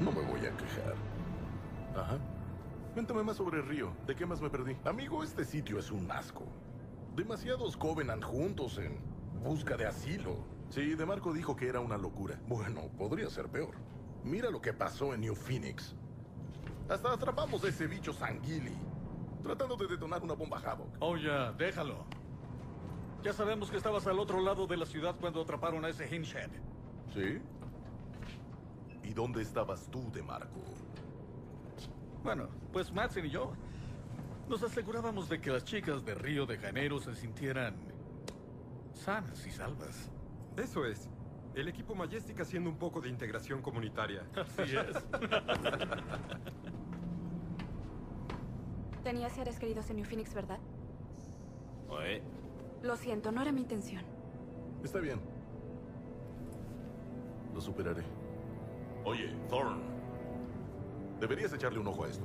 No me voy a quejar. Ajá. Cuéntame más sobre Río. ¿De qué más me perdí? Amigo, este sitio es un asco. Demasiados Covenant juntos en busca de asilo. Sí, De Marco dijo que era una locura. Bueno, podría ser peor. Mira lo que pasó en New Phoenix. Hasta atrapamos a ese bicho Sanguili. Tratando de detonar una bomba Havoc. Oh, ya, déjalo. Ya sabemos que estabas al otro lado de la ciudad cuando atraparon a ese Hingehead. ¿Sí? ¿Y dónde estabas tú, De Marco? Bueno, pues Madsen y yo nos asegurábamos de que las chicas de Río de Janeiro se sintieran sanas y salvas. Eso es. El equipo Majestic haciendo un poco de integración comunitaria. Así es. Tenía seres queridos en New Phoenix, ¿verdad? Oye, Lo siento, no era mi intención. Está bien. Lo superaré. Oye, Thorn. Deberías echarle un ojo a esto.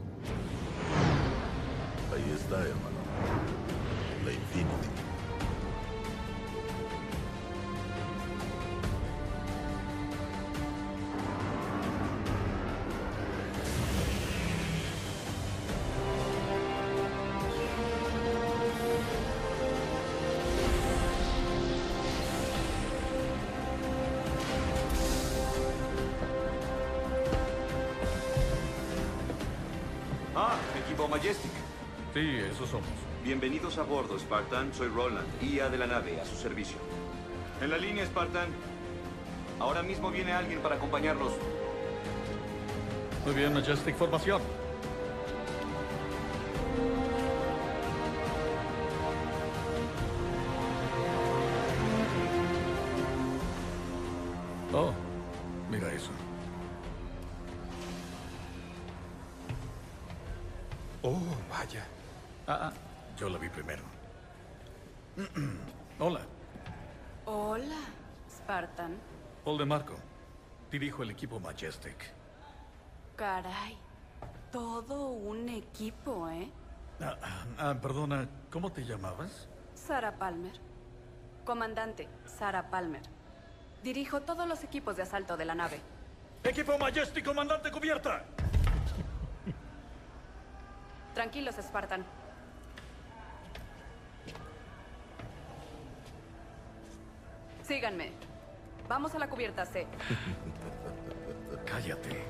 Ahí está, hermano. La Infinity. Majestic. Sí, eso somos. Bienvenidos a bordo, Spartan. Soy Roland, IA de la nave, a su servicio. En la línea, Spartan. Ahora mismo viene alguien para acompañarlos. Muy bien, Majestic Formación. Primero. Hola, Hola, Spartan. Paul de Marco. Dirijo el equipo Majestic. Caray. Todo un equipo, ¿eh? Ah, ah, ah, perdona, ¿cómo te llamabas? Sarah Palmer. Comandante, Sarah Palmer. Dirijo todos los equipos de asalto de la nave. Equipo Majestic, comandante cubierta. Tranquilos, Spartan. Síganme. Vamos a la cubierta C. Cállate.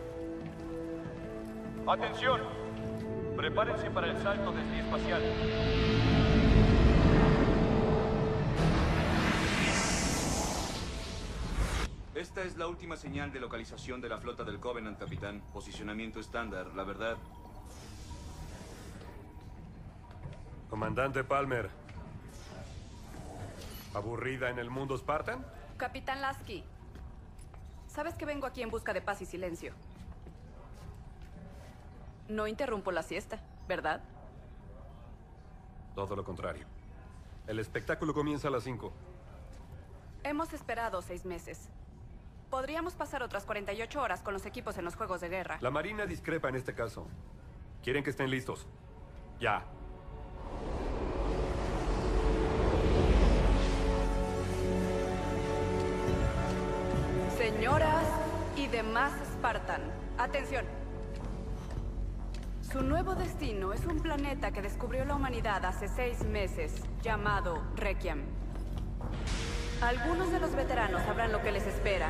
Atención. Prepárense para el salto desde espacial. Esta es la última señal de localización de la flota del Covenant, capitán. Posicionamiento estándar, la verdad. Comandante Palmer. ¿Aburrida en el mundo Spartan? Capitán Lasky. Sabes que vengo aquí en busca de paz y silencio. No interrumpo la siesta, ¿verdad? Todo lo contrario. El espectáculo comienza a las 5. Hemos esperado seis meses. Podríamos pasar otras 48 horas con los equipos en los juegos de guerra. La Marina discrepa en este caso. Quieren que estén listos. Ya. Señoras y demás Spartan, atención. Su nuevo destino es un planeta que descubrió la humanidad hace seis meses, llamado Requiem. Algunos de los veteranos sabrán lo que les espera.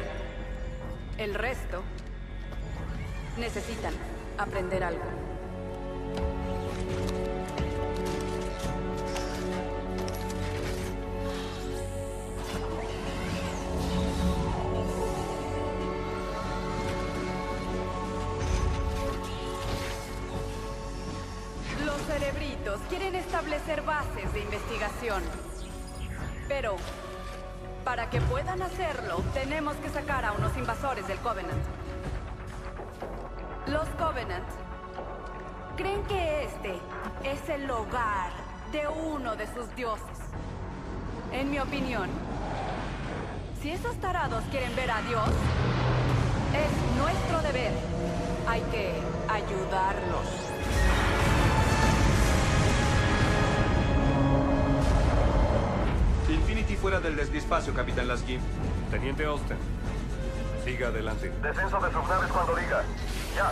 El resto necesitan aprender algo. Sus dioses. En mi opinión, si esos tarados quieren ver a Dios, es nuestro deber. Hay que ayudarlos. Infinity fuera del despacio, capitán Lasky. Teniente Austin. Siga adelante. Descenso de subnaves cuando diga. Ya.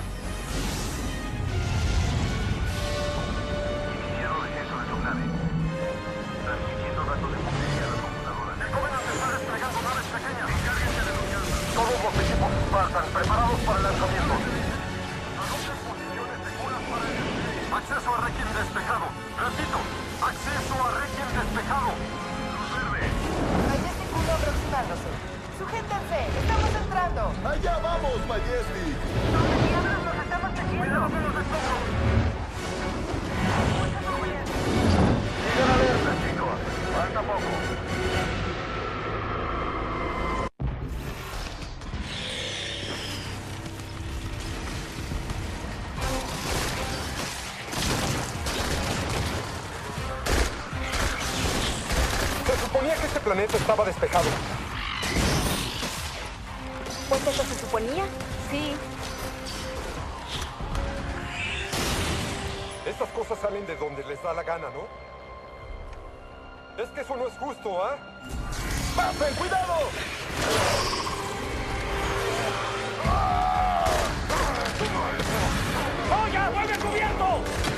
Este estaba despejado. Pues eso se suponía. Sí. Estas cosas salen de donde les da la gana, ¿no? Es que eso no es justo, ¿ah? ¡Pasen, cuidado! ¡Oya, vuelve cubierto!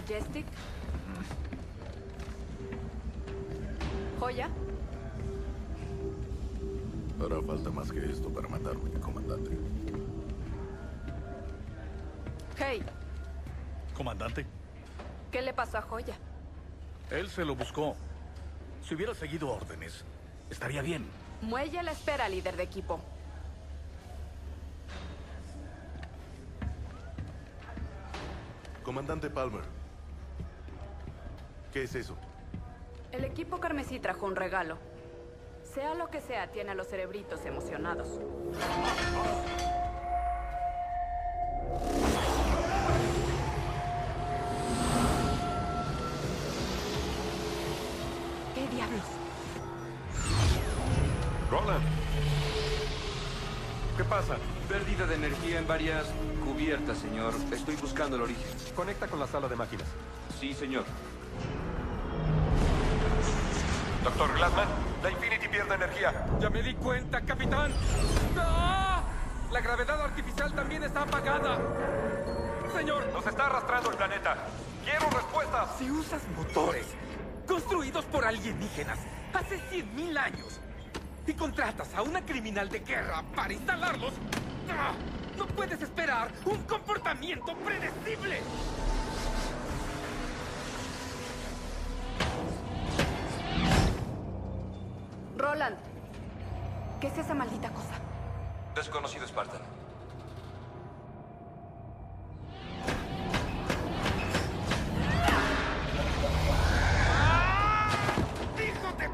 Majestic. Joya. Hará falta más que esto para matarme, comandante. Hey, Comandante, ¿qué le pasó a Joya? él se lo buscó. Si hubiera seguido órdenes, estaría bien. Muelle la espera, líder de equipo. Comandante Palmer. ¿Qué es eso? El equipo carmesí trajo un regalo. Sea lo que sea, tiene a los cerebritos emocionados. ¿Qué diablos? Roland. ¿Qué pasa? Pérdida de energía en varias cubiertas, señor. Estoy buscando el origen. Conecta con la sala de máquinas. Sí, señor. Doctor Glassman, la Infinity pierde energía. Ya me di cuenta, capitán. ¡Ah! La gravedad artificial también está apagada. Señor, Nos está arrastrando el planeta. Quiero respuestas. si usas motores construidos por alienígenas hace 100.000 años y contratas a una criminal de guerra para instalarlos, ¡ah! no puedes esperar un comportamiento predecible. ¿Qué es esa maldita cosa? Desconocido Spartan. ¡Hijo de...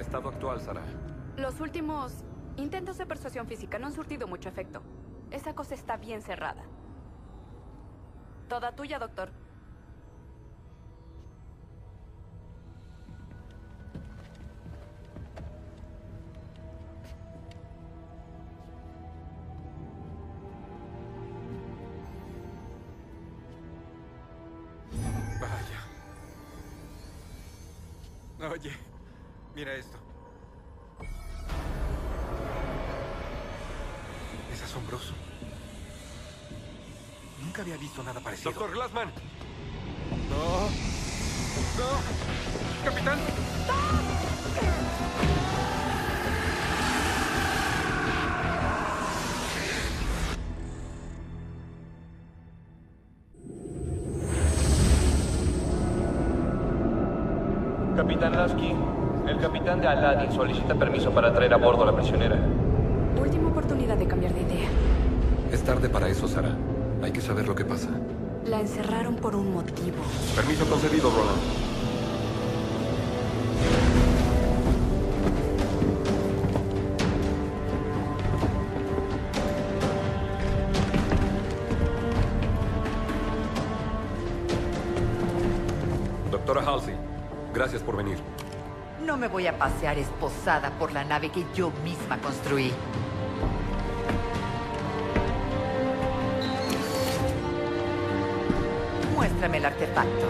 Estado actual, Sara. Los últimos intentos de persuasión física no han surtido mucho efecto. Esa cosa está bien cerrada. Toda tuya, doctor. Vaya. Oye, mira esto. Nunca había visto nada parecido. Doctor Glassman, No. No. Capitán. Capitán Lasky, el capitán de Aladdin solicita permiso para traer a bordo a la prisionera. Última oportunidad de cambiar de idea. Es tarde para eso, Sara. Hay que saber lo que pasa. La encerraron por un motivo. Permiso concedido, Roland. Gracias por venir. No me voy a pasear esposada por la nave que yo misma construí. Muéstrame el artefacto.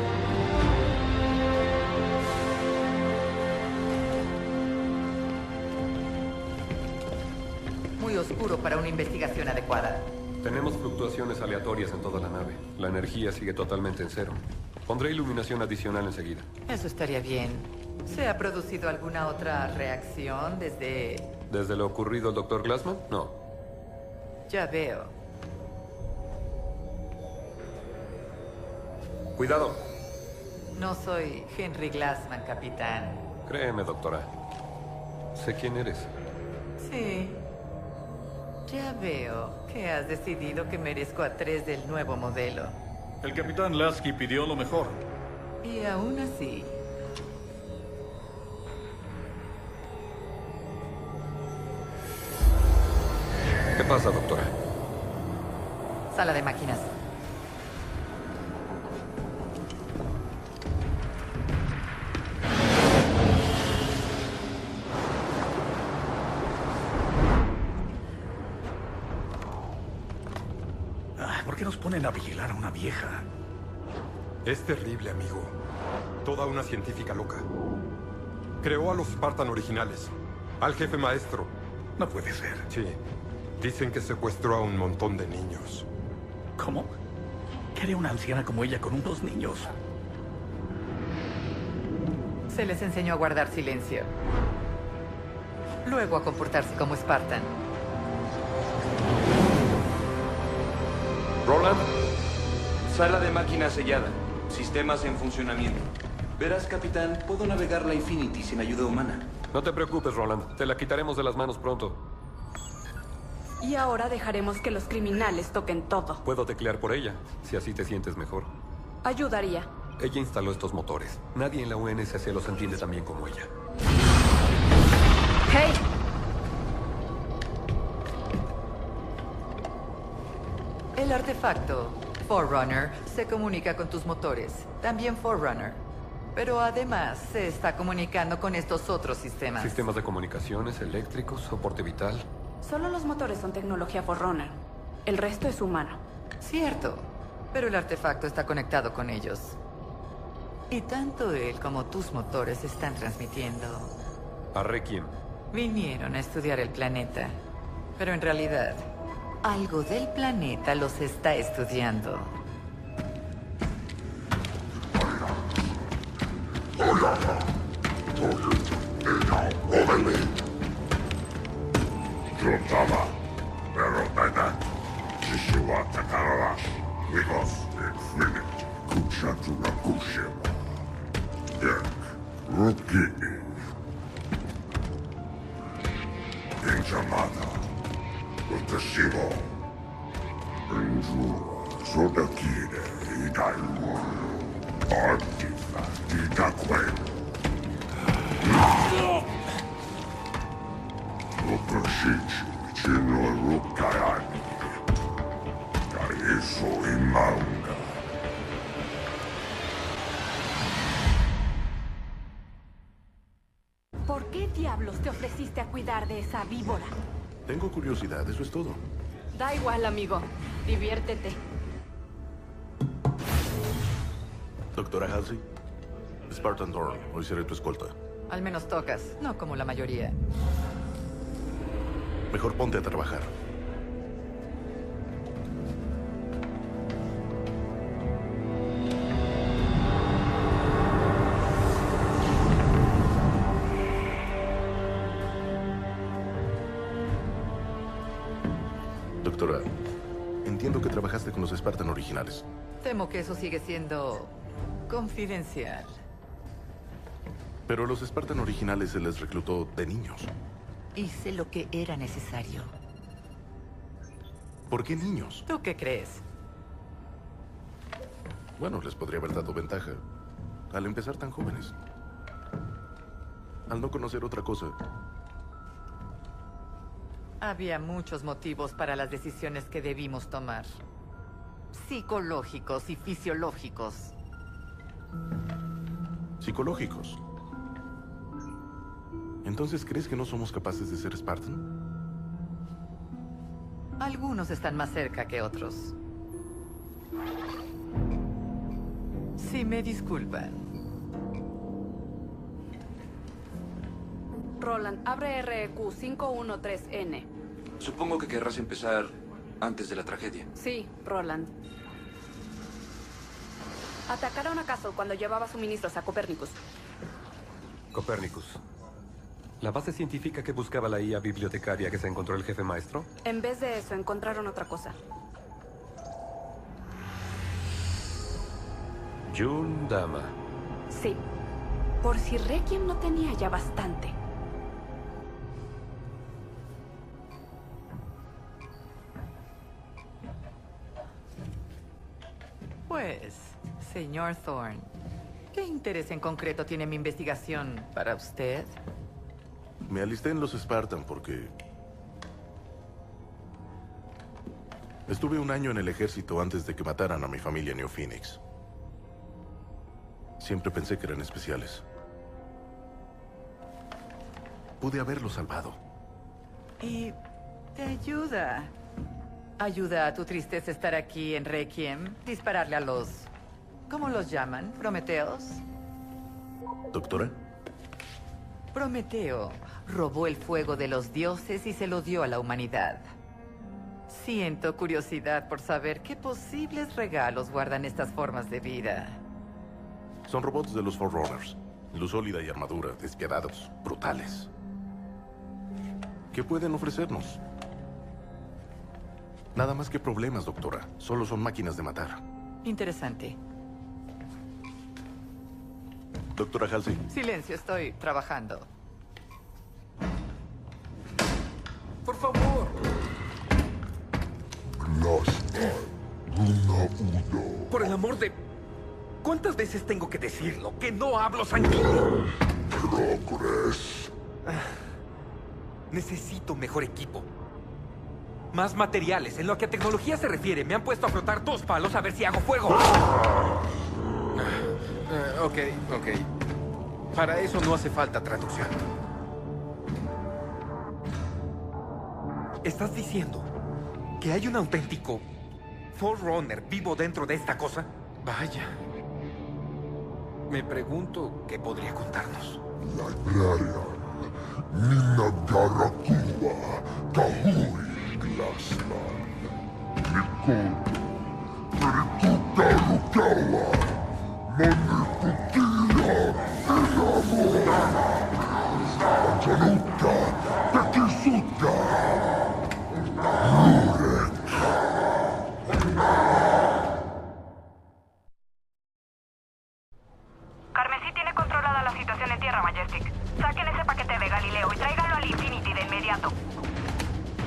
Muy oscuro para una investigación adecuada. Tenemos fluctuaciones aleatorias en toda la nave. La energía sigue totalmente en cero. Pondré iluminación adicional enseguida. Eso estaría bien. ¿Se ha producido alguna otra reacción desde... ¿Desde lo ocurrido al Dr. Glassman? No. Ya veo. Cuidado. No soy Henry Glassman, capitán. Créeme, doctora. Sé quién eres. Sí. Ya veo que has decidido que merezco a tres del nuevo modelo. El capitán Lasky pidió lo mejor. Y aún así... ¿Qué pasa, doctora? Sala de máquinas. Vieja? Es terrible, amigo. Toda una científica loca. Creó a los Spartan originales. Al jefe maestro. No puede ser. Sí. Dicen que secuestró a un montón de niños. ¿Cómo? ¿Qué haría una anciana como ella con unos niños? Se les enseñó a guardar silencio. Luego a comportarse como Spartan. Roland, sala de máquina sellada. Sistemas en funcionamiento. Verás, capitán, puedo navegar la Infinity sin ayuda humana. No te preocupes, Roland. Te la quitaremos de las manos pronto. Y ahora dejaremos que los criminales toquen todo. Puedo teclear por ella, si así te sientes mejor. Ayudaría. Ella instaló estos motores. Nadie en la UNSC los entiende tan bien como ella. ¡Hey! El artefacto, Forerunner, se comunica con tus motores. También Forerunner. Pero además se está comunicando con estos otros sistemas. Sistemas de comunicaciones, eléctricos, soporte vital. Solo los motores son tecnología Forerunner. El resto es humano. Cierto. Pero el artefacto está conectado con ellos. Y tanto él como tus motores están transmitiendo. A Requiem. Vinieron a estudiar el planeta. Pero en realidad, algo del planeta los está estudiando. Rukini, ¿Por qué diablos te ofreciste a cuidar de esa víbora? Tengo curiosidad, eso es todo. Da igual, amigo. Diviértete. Doctora Halsey, Spartan Dorn, hoy seré tu escolta. Al menos tocas, no como la mayoría. Mejor ponte a trabajar. Doctora, entiendo que trabajaste con los Spartan originales. Temo que eso sigue siendo confidencial. Pero a los Spartan originales se les reclutó de niños. Hice lo que era necesario. ¿Por qué niños? ¿Tú qué crees? Bueno, les podría haber dado ventaja. Al empezar tan jóvenes. Al no conocer otra cosa. Había muchos motivos para las decisiones que debimos tomar. Psicológicos y fisiológicos. Psicológicos. Entonces, ¿crees que no somos capaces de ser Spartan? Algunos están más cerca que otros. Si me disculpan. Roland, abre E REQ 513N. Supongo que querrás empezar antes de la tragedia. Sí, Roland. Atacaron a Castle cuando llevaba suministros a Copernicus. Copérnicus. ¿La base científica que buscaba la IA bibliotecaria que se encontró el jefe maestro? En vez de eso, encontraron otra cosa. Jun Dama. Sí. Por si Requiem no tenía ya bastante. Pues, señor Thorne, ¿qué interés en concreto tiene mi investigación para usted? Me alisté en los Spartan porque... Estuve un año en el ejército antes de que mataran a mi familia en New Phoenix. Siempre pensé que eran especiales. Pude haberlos salvado. Y te ayuda. Ayuda a tu tristeza estar aquí en Requiem, dispararle a los... ¿Cómo los llaman? ¿Prometeos? ¿Doctora? Prometeo robó el fuego de los dioses y se lo dio a la humanidad. Siento curiosidad por saber qué posibles regalos guardan estas formas de vida. Son robots de los Forerunners. Luz sólida y armadura, despiadados, brutales. ¿Qué pueden ofrecernos? Nada más que problemas, doctora. Solo son máquinas de matar. Interesante. Doctora Halsey, Silencio, estoy trabajando. Por favor. Por el amor de... ¿Cuántas veces tengo que decirlo? Que no hablo sanguíneo. Ah, Necesito mejor equipo. Más materiales. En lo que a tecnología se refiere, me han puesto a frotar dos palos a ver si hago fuego. Eh, ok, ok. Para eso no hace falta traducción. ¿Estás diciendo que hay un auténtico Forerunner vivo dentro de esta cosa? Vaya. Me pregunto qué podría contarnos. Librarian, Carmesí tiene controlada la situación en tierra, Majestic. Saquen ese paquete de Galileo y tráiganlo al Infinity de inmediato.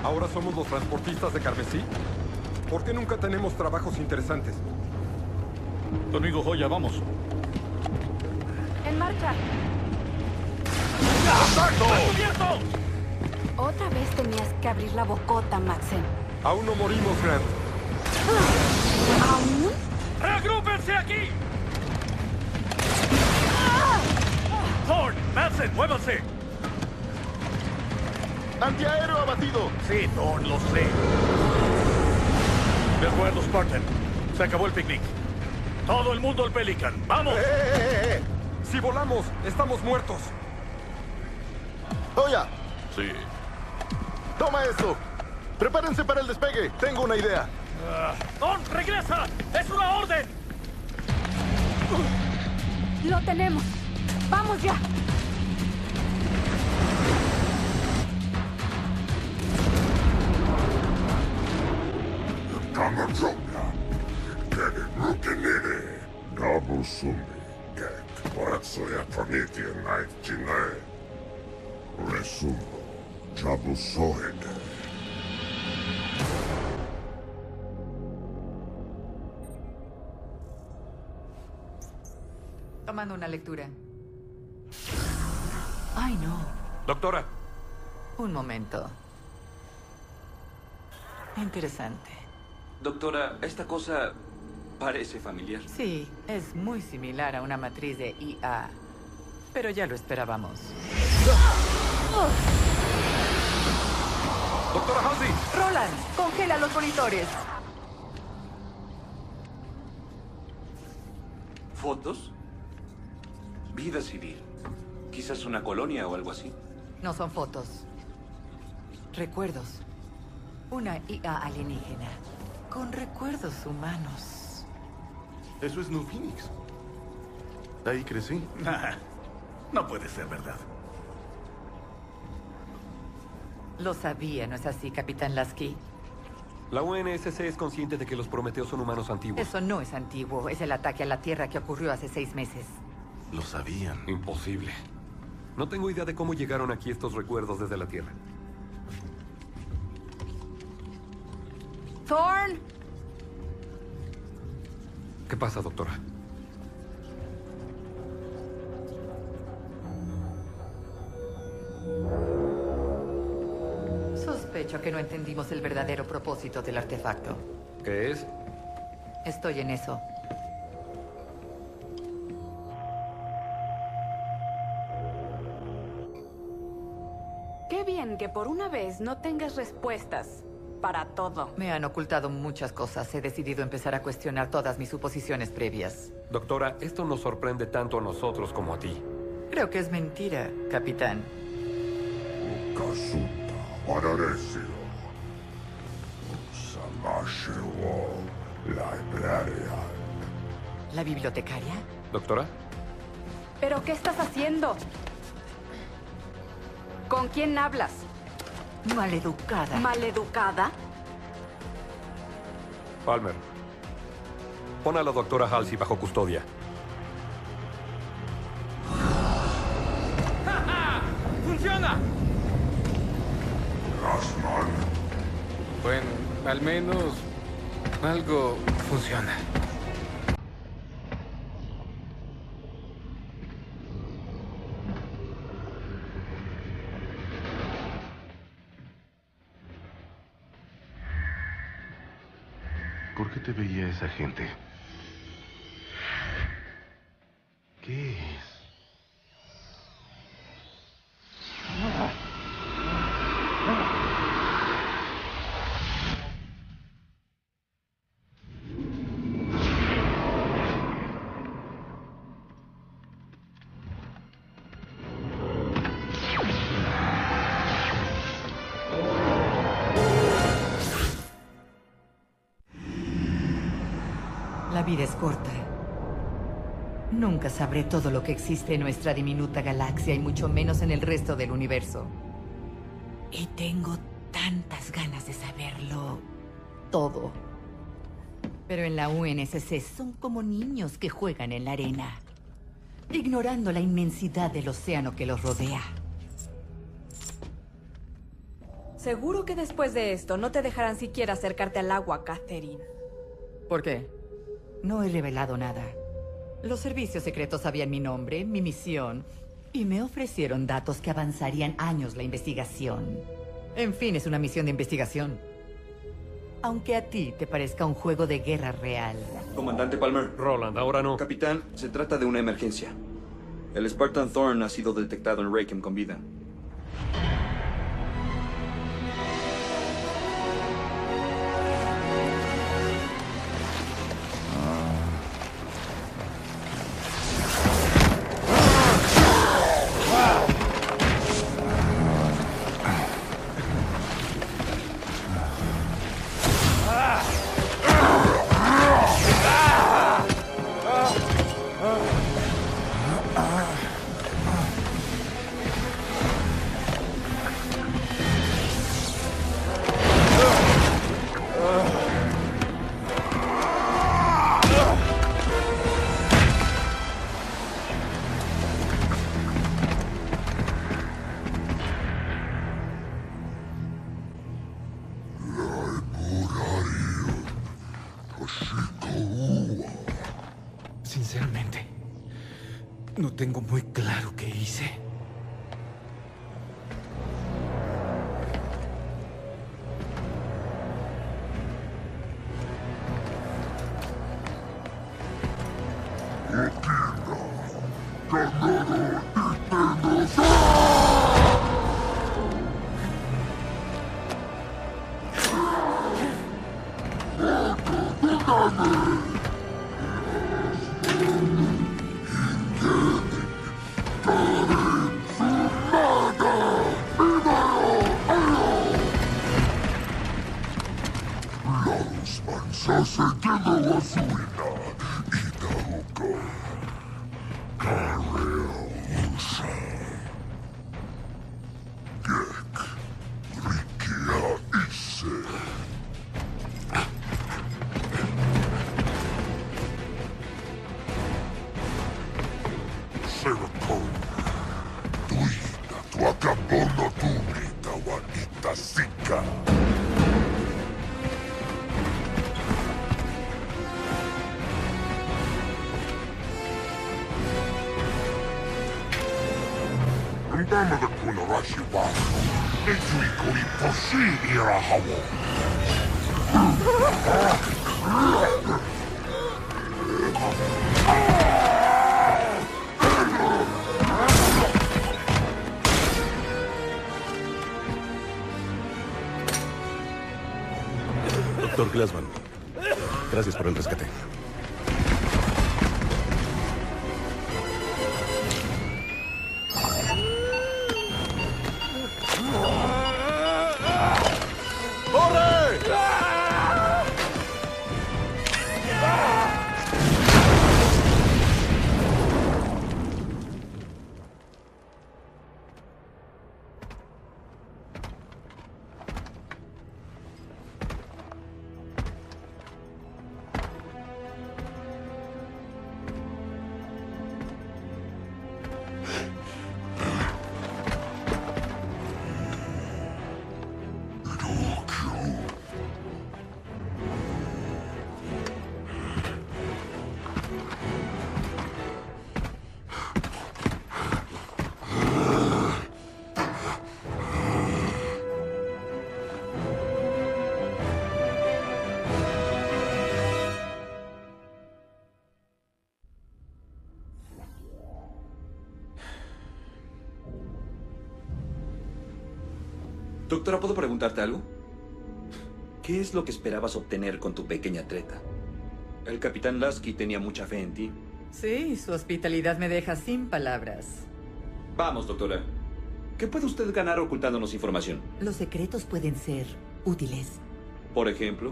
¿Ahora somos los transportistas de Carmesí? ¿Por qué nunca tenemos trabajos interesantes? Joya, vamos. En marcha. Otra vez tenías que abrir la bocota, Maxen. Aún no morimos, Grant. ¿Aún? ¡Reagrúpense aquí! Thorn, Madsen, muévanse. ¡Antiaéreo abatido! Sí, Thorn, lo sé. De acuerdo, Spartan. Se acabó el picnic. Todo el mundo al Pelican. ¡Vamos! ¡Eh, Si volamos, estamos muertos. ¡Oya! Sí. ¡Toma esto! ¡Prepárense para el despegue! Tengo una idea. ¡Thorn, regresa! ¡Es una orden! Lo tenemos. ¡Vamos ya! Kamazoka, Kede Rukenere, Nabu Sumi, Ket, Watsoya Panitia Night Jine, Resumo, Jabu Sohede. Tomando una lectura. Ay, no. Doctora. Un momento. Interesante. Doctora, esta cosa parece familiar. Sí, es muy similar a una matriz de IA. Pero ya lo esperábamos. ¡Doctora Halsey! Roland, congela los monitores. ¿Fotos? Vida civil. Quizás una colonia o algo así. No son fotos. Recuerdos. Una IA alienígena. Con recuerdos humanos. Eso es New Phoenix. Ahí crecí. no puede ser verdad. Lo sabía, ¿no es así, Capitán Lasky? La UNSC es consciente de que los Prometeos son humanos antiguos. Eso no es antiguo. Es el ataque a la Tierra que ocurrió hace seis meses. Lo sabían. Imposible. No tengo idea de cómo llegaron aquí estos recuerdos desde la Tierra. Thorn, ¿Qué pasa, doctora? Sospecho que no entendimos el verdadero propósito del artefacto. ¿Qué es? Estoy en eso. qué bien que por una vez no tengas respuestas para todo. Me han ocultado muchas cosas. He decidido empezar a cuestionar todas mis suposiciones previas. Doctora, esto nos sorprende tanto a nosotros como a ti. Creo que es mentira, capitán. ¿La bibliotecaria? ¿Doctora? ¿Pero qué estás haciendo? ¿Con quién hablas? Maleducada. ¿Maleducada? Palmer. Pon a la doctora Halsey bajo custodia. ¡Funciona! Rasman. Bueno, al menos algo funciona. Te veía esa gente? Vida es corta. Nunca sabré todo lo que existe en nuestra diminuta galaxia y mucho menos en el resto del universo. Y tengo tantas ganas de saberlo todo. Pero en la UNSC son como niños que juegan en la arena, ignorando la inmensidad del océano que los rodea. Seguro que después de esto no te dejarán siquiera acercarte al agua, Catherine. ¿Por qué? No he revelado nada. Los servicios secretos sabían mi nombre, mi misión, y me ofrecieron datos que avanzarían años la investigación. En fin, es una misión de investigación. Aunque a ti te parezca un juego de guerra real. Comandante Palmer. Roland, ahora no. Capitán, se trata de una emergencia. El Spartan Thorn ha sido detectado en Raychem con vida. Sasagendo Wasuina, Itaoka, Karel Gracias por el rescate. Doctora, ¿puedo preguntarte algo? ¿Qué es lo que esperabas obtener con tu pequeña treta? El capitán Lasky tenía mucha fe en ti. Sí, su hospitalidad me deja sin palabras. Vamos, doctora. ¿Qué puede usted ganar ocultándonos información? Los secretos pueden ser útiles. Por ejemplo,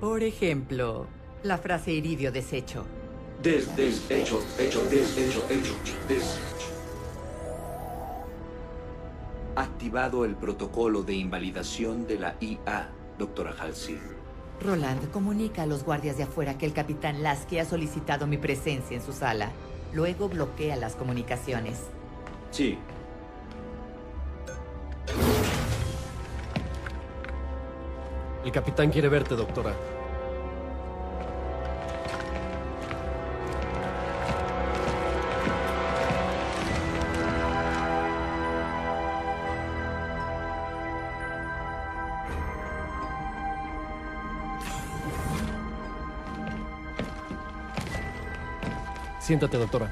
Por ejemplo, la frase iridio deshecho. des, des, hecho, hecho, des, hecho, hecho, des. Activado el protocolo de invalidación de la IA, doctora Halsey. Roland comunica a los guardias de afuera que el capitán Lasky ha solicitado mi presencia en su sala. Luego bloquea las comunicaciones. Sí. El capitán quiere verte, doctora. Siéntate, doctora.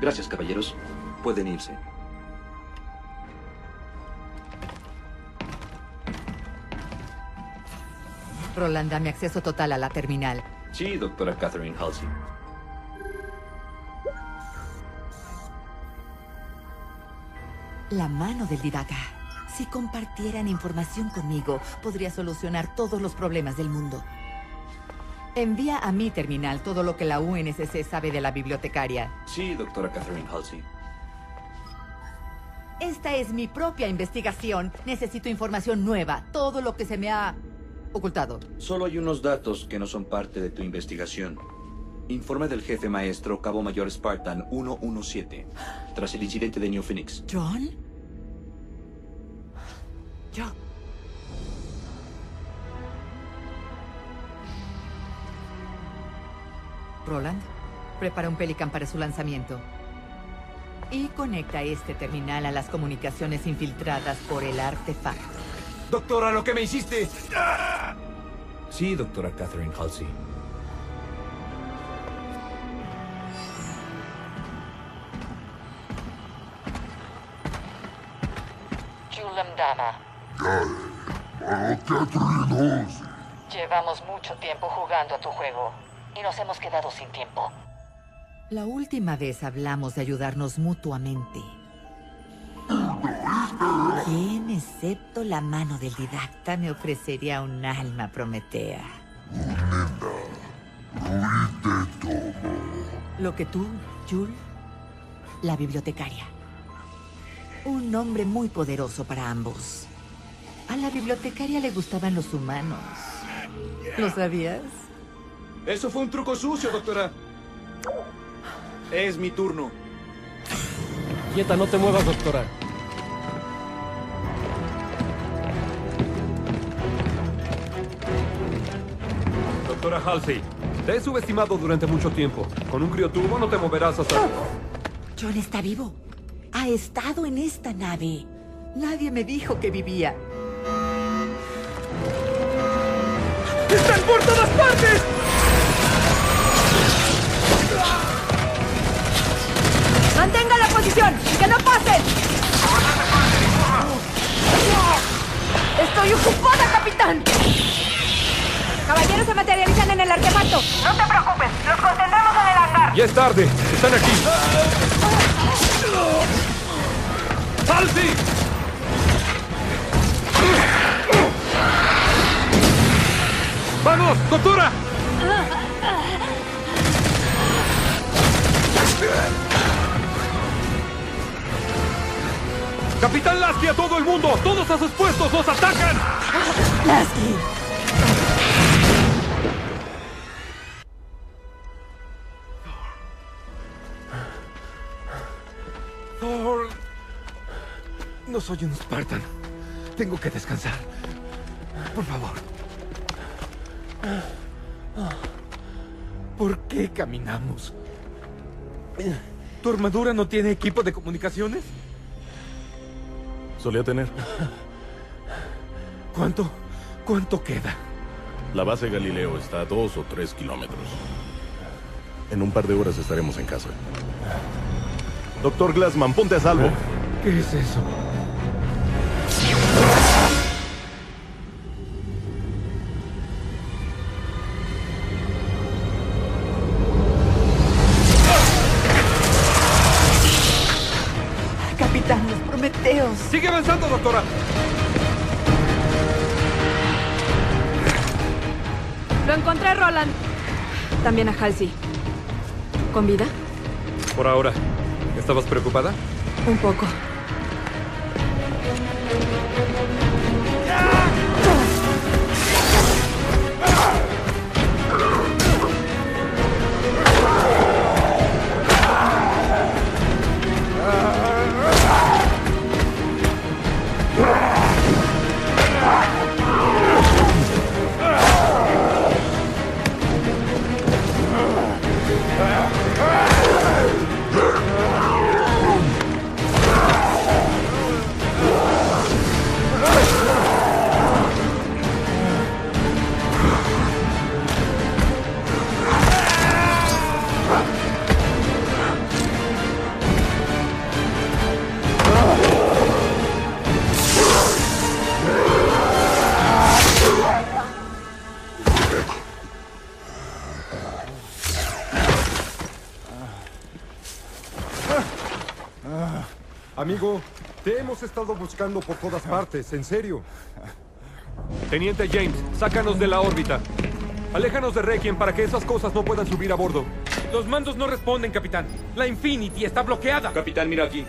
Gracias, caballeros. Pueden irse. Roland, dame acceso total a la terminal. Sí, doctora Catherine Halsey. La mano del divaga. Si compartieran información conmigo, podría solucionar todos los problemas del mundo. Envía a mi terminal todo lo que la UNSC sabe de la bibliotecaria. Sí, doctora Catherine Halsey. Esta es mi propia investigación. Necesito información nueva. Todo lo que se me ha ocultado. Solo hay unos datos que no son parte de tu investigación. Informe del jefe maestro Cabo Mayor Spartan 117, tras el incidente de New Phoenix. ¿John? Yo. Roland, prepara un Pelican para su lanzamiento. Y conecta este terminal a las comunicaciones infiltradas por el artefacto. Doctora, lo que me hiciste. Sí, doctora Catherine Halsey. Dama. Catherine Halsey. Llevamos mucho tiempo jugando a tu juego y nos hemos quedado sin tiempo. La última vez hablamos de ayudarnos mutuamente. ¿Quién, excepto la mano del didacta, me ofrecería un alma prometea? Lo que tú, Jul, la bibliotecaria. Un nombre muy poderoso para ambos. A la bibliotecaria le gustaban los humanos. ¿Lo sabías? Eso fue un truco sucio, doctora. Es mi turno. Quieta, no te muevas, doctora. Doctora Halsey, te he subestimado durante mucho tiempo. Con un criotubo no te moverás hasta... John está vivo. Ha estado en esta nave. Nadie me dijo que vivía. ¡Están por todas partes! ¡Mantenga la posición! ¡Que no pasen! ¡Estoy ocupada, capitán! Caballeros se materializan en el artefacto. No te preocupes, los contendremos en el hangar. Ya es tarde. Están aquí. ¡Halsey! ¡Vamos, doctora! ¡Capitán Lasky a todo el mundo! ¡Todos a sus puestos! ¡Nos atacan! ¡Lasky! Thor. No soy un Spartan. Tengo que descansar. Por favor. ¿Por qué caminamos? ¿Tu armadura no tiene equipo de comunicaciones? Solía tener. ¿Cuánto? ¿Cuánto queda? La base Galileo está a dos o tres kilómetros. En un par de horas estaremos en casa. Doctor Glassman, ponte a salvo. ¿Qué es eso? También a Halsey. ¿Con vida? Por ahora. ¿Estabas preocupada? Un poco. Hemos estado buscando por todas partes, en serio. Teniente James, sácanos de la órbita. Aléjanos de Requiem para que esas cosas no puedan subir a bordo. Los mandos no responden, capitán. La Infinity está bloqueada. Capitán, mira aquí.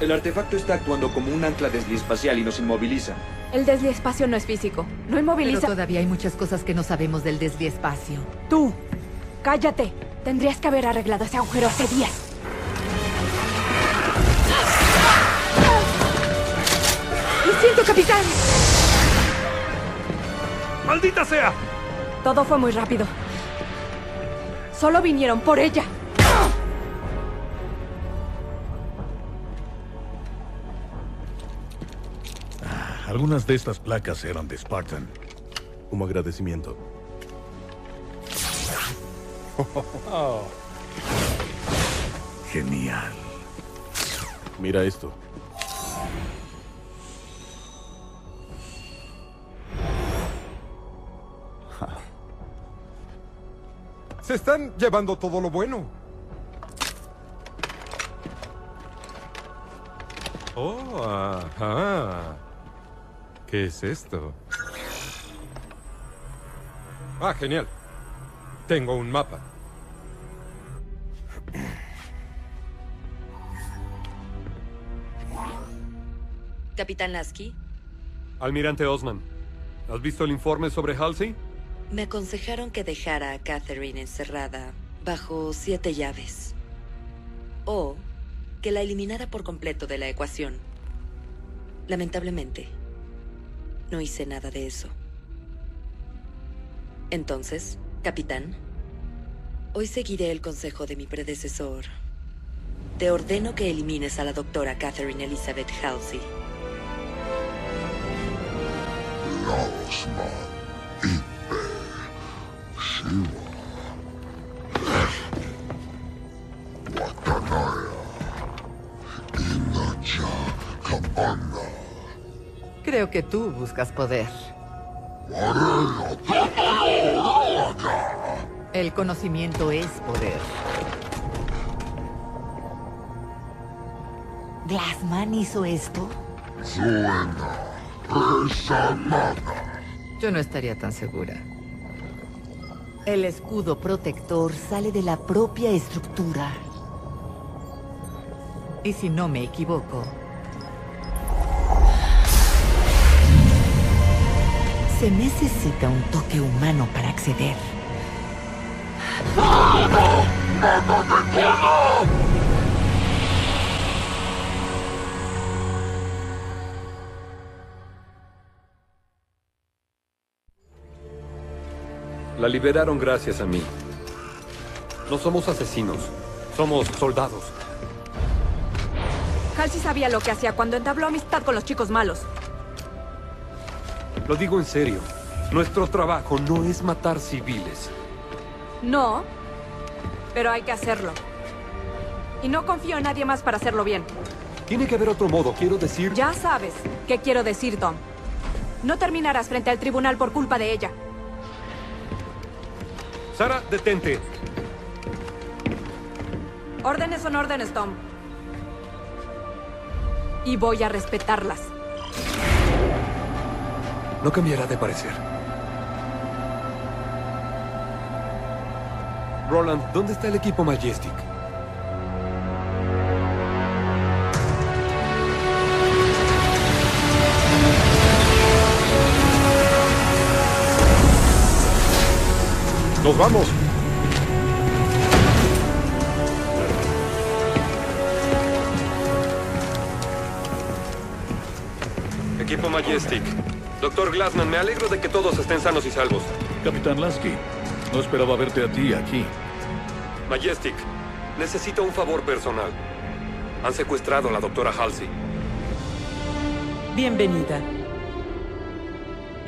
El artefacto está actuando como un ancla desliespacial y nos inmoviliza. El desliespacio no es físico. No inmoviliza. Pero todavía hay muchas cosas que no sabemos del desliespacio. Tú, cállate. Tendrías que haber arreglado ese agujero hace días. Siento, capitán! ¡Maldita sea! Todo fue muy rápido. Solo vinieron por ella. Algunas de estas placas eran de Spartan. Como agradecimiento. Genial. Mira esto. Se están llevando todo lo bueno. Oh, ajá. ¿Qué es esto? Ah, genial. Tengo un mapa. Capitán Lasky, Almirante Osman, ¿has visto el informe sobre Halsey? Me aconsejaron que dejara a Catherine encerrada bajo siete llaves. O que la eliminara por completo de la ecuación. Lamentablemente, no hice nada de eso. Entonces, capitán, hoy seguiré el consejo de mi predecesor. Te ordeno que elimines a la doctora Catherine Elizabeth Halsey. Creo que tú buscas poder. El conocimiento es poder. ¿Glassman hizo esto? Resamana, Yo no estaría tan segura. El escudo protector sale de la propia estructura. Y si no me equivoco, se necesita un toque humano para acceder. La liberaron gracias a mí. No somos asesinos, somos soldados. Halsey sabía lo que hacía cuando entabló amistad con los chicos malos. Lo digo en serio. Nuestro trabajo no es matar civiles. No, pero hay que hacerlo. Y no confío en nadie más para hacerlo bien. Tiene que haber otro modo, quiero decir... Ya sabes qué quiero decir, Tom. No terminarás frente al tribunal por culpa de ella. Sara, detente. Órdenes son órdenes, Tom. Y voy a respetarlas. No cambiará de parecer. Roland, ¿dónde está el equipo Majestic? ¡Nos vamos! Equipo Majestic. Doctor Glassman, me alegro de que todos estén sanos y salvos. Capitán Lasky, no esperaba verte a ti aquí. Majestic, necesito un favor personal. Han secuestrado a la doctora Halsey. Bienvenida.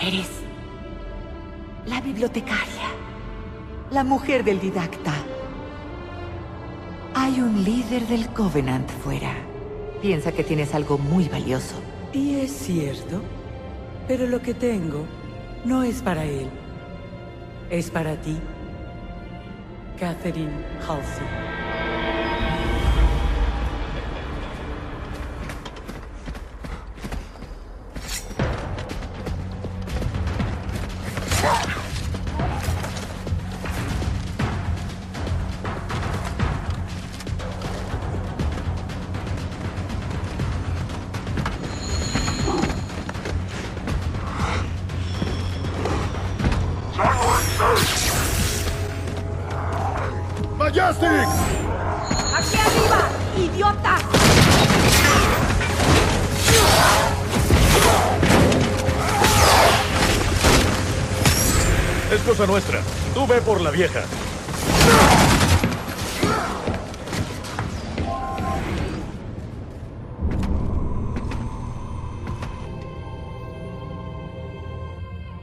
Eres la bibliotecaria, la mujer del didacta. Hay un líder del Covenant fuera. Piensa que tienes algo muy valioso. Y es cierto, pero lo que tengo no es para él. Es para ti, Catherine Halsey. Por la vieja.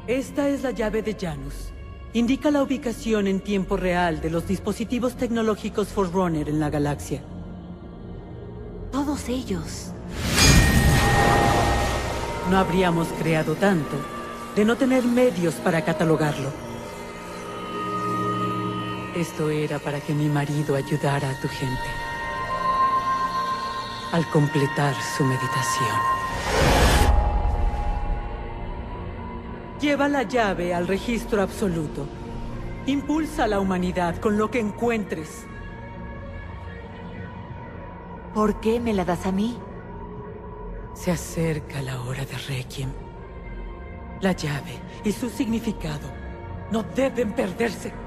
Esta es la llave de Janus. Indica la ubicación en tiempo real de los dispositivos tecnológicos Forerunner en la galaxia. Todos ellos. No habríamos creado tanto de no tener medios para catalogarlo. Esto era para que mi marido ayudara a tu gente. Al completar su meditación. Lleva la llave al registro absoluto. Impulsa a la humanidad con lo que encuentres. ¿Por qué me la das a mí? Se acerca la hora de Requiem. La llave y su significado no deben perderse.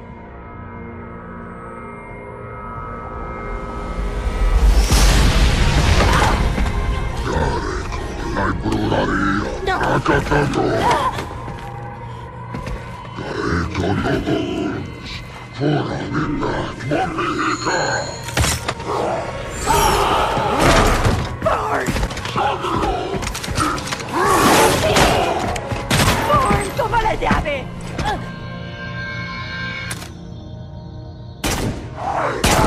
Acatando. Gareto Logos. Fora de Magnífica. ¡Thorn, toma la llave!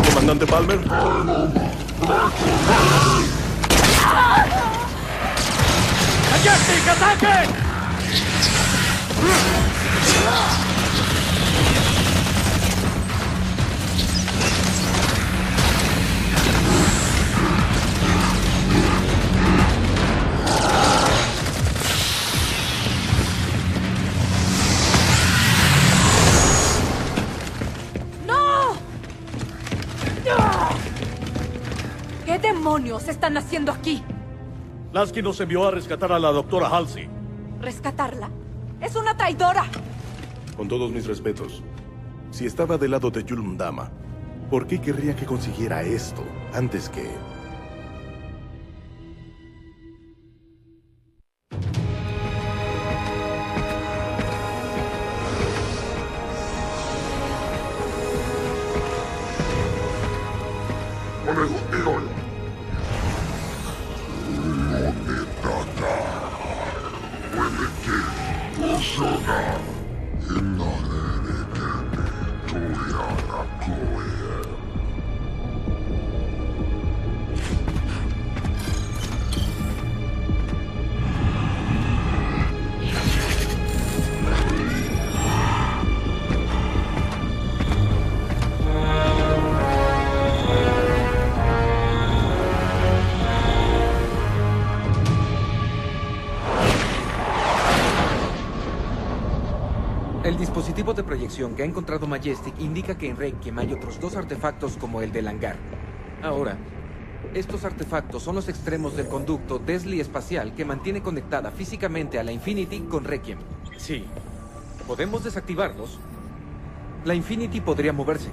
Comandante Palmer. ¡No! ¿Qué demonios están haciendo aquí? Lasky nos envió a rescatar a la doctora Halsey. ¿Rescatarla? ¡Es una traidora! Con todos mis respetos, si estaba del lado de Yulm Dama, ¿por qué querría que consiguiera esto antes que... El dispositivo de proyección que ha encontrado Majestic indica que en Requiem hay otros dos artefactos como el del hangar. Ahora, estos artefactos son los extremos del conducto Desley espacial que mantiene conectada físicamente a la Infinity con Requiem. Sí. ¿Podemos desactivarlos? La Infinity podría moverse.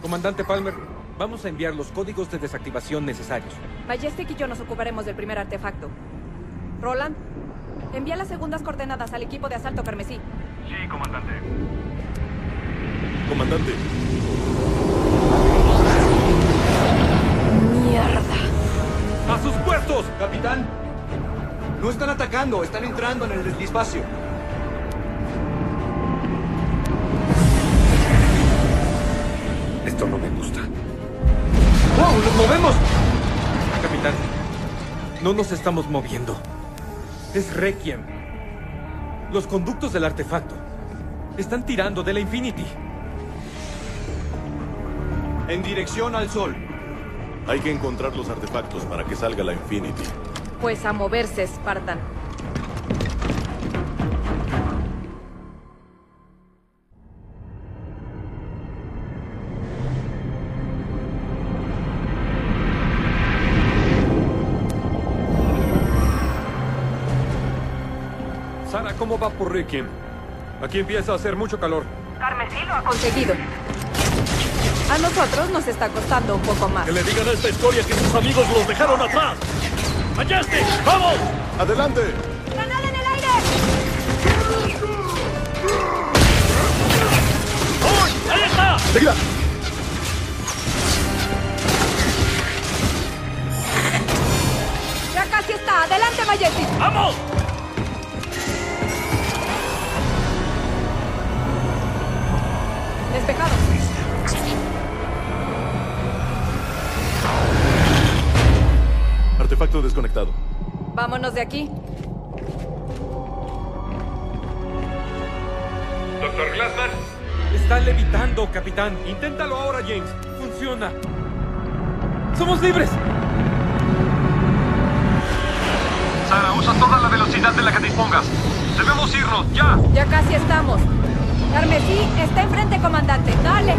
Comandante Palmer, vamos a enviar los códigos de desactivación necesarios. Majestic y yo nos ocuparemos del primer artefacto. Roland, envía las segundas coordenadas al equipo de asalto carmesí. Sí, comandante. Comandante, ¡Mierda! ¡A sus puestos, capitán! No están atacando, están entrando en el despacio. Esto no me gusta. ¡Wow! ¡Nos movemos! Capitán, no nos estamos moviendo. Es Requiem. Los conductos del artefacto están tirando de la Infinity. En dirección al sol. hay que encontrar los artefactos para que salga la Infinity. Pues a moverse, Spartan. Va por Requiem? Aquí empieza a hacer mucho calor. Carmesí lo ha conseguido. A nosotros nos está costando un poco más. Que le digan a esta historia que sus amigos los dejaron atrás. ¡Majestic! ¡Vamos! ¡Adelante! ¡Granada en el aire! ¡Ahí está! ¡Seguida! ¡Ya casi está! ¡Adelante, Majestic! ¡Vamos! Despejado. Artefacto desconectado. Vámonos de aquí. Doctor Glassman, Está Está levitando, capitán. Inténtalo ahora, James. Funciona. ¡Somos libres! Sara, usa toda la velocidad de la que dispongas. Debemos irnos, ya. Ya casi estamos. Carmesí está enfrente, comandante. Dale.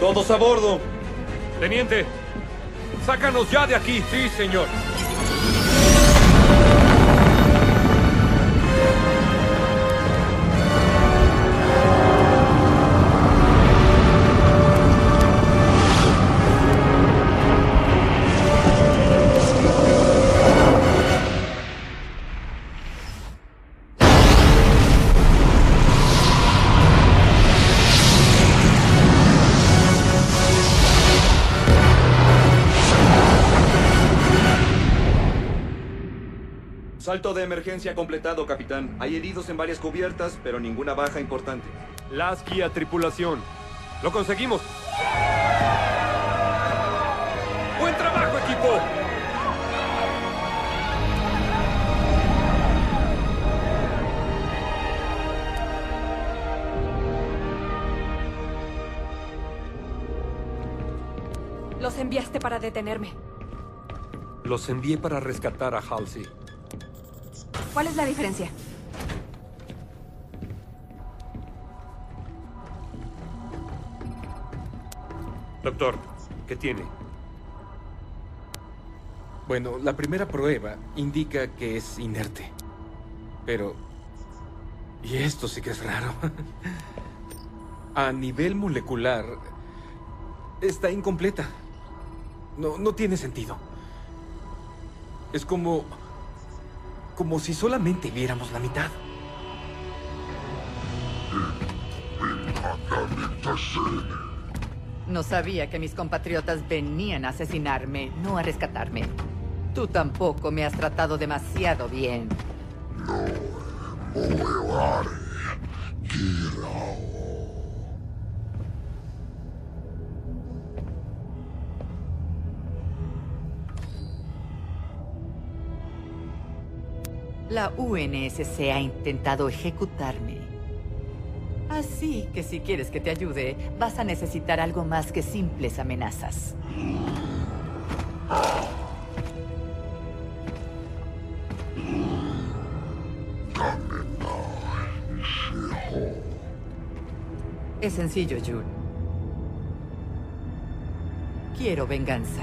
Todos a bordo. Teniente, sácanos ya de aquí. Sí, señor. Salto de emergencia completado, capitán. Hay heridos en varias cubiertas, pero ninguna baja importante. Lasky a tripulación. Lo conseguimos. ¡Buen trabajo, equipo! Los enviaste para detenerme. Los envié para rescatar a Halsey. ¿Cuál es la diferencia? Doctor, ¿qué tiene? Bueno, la primera prueba indica que es inerte. Pero... Y esto sí que es raro. A nivel molecular... Está incompleta. No, no tiene sentido. Es como... Como si solamente viéramos la mitad. No sabía que mis compatriotas venían a asesinarme, no a rescatarme. Tú tampoco me has tratado demasiado bien. La UNSC ha intentado ejecutarme. Así que si quieres que te ayude, vas a necesitar algo más que simples amenazas. Es sencillo, June. Quiero venganza.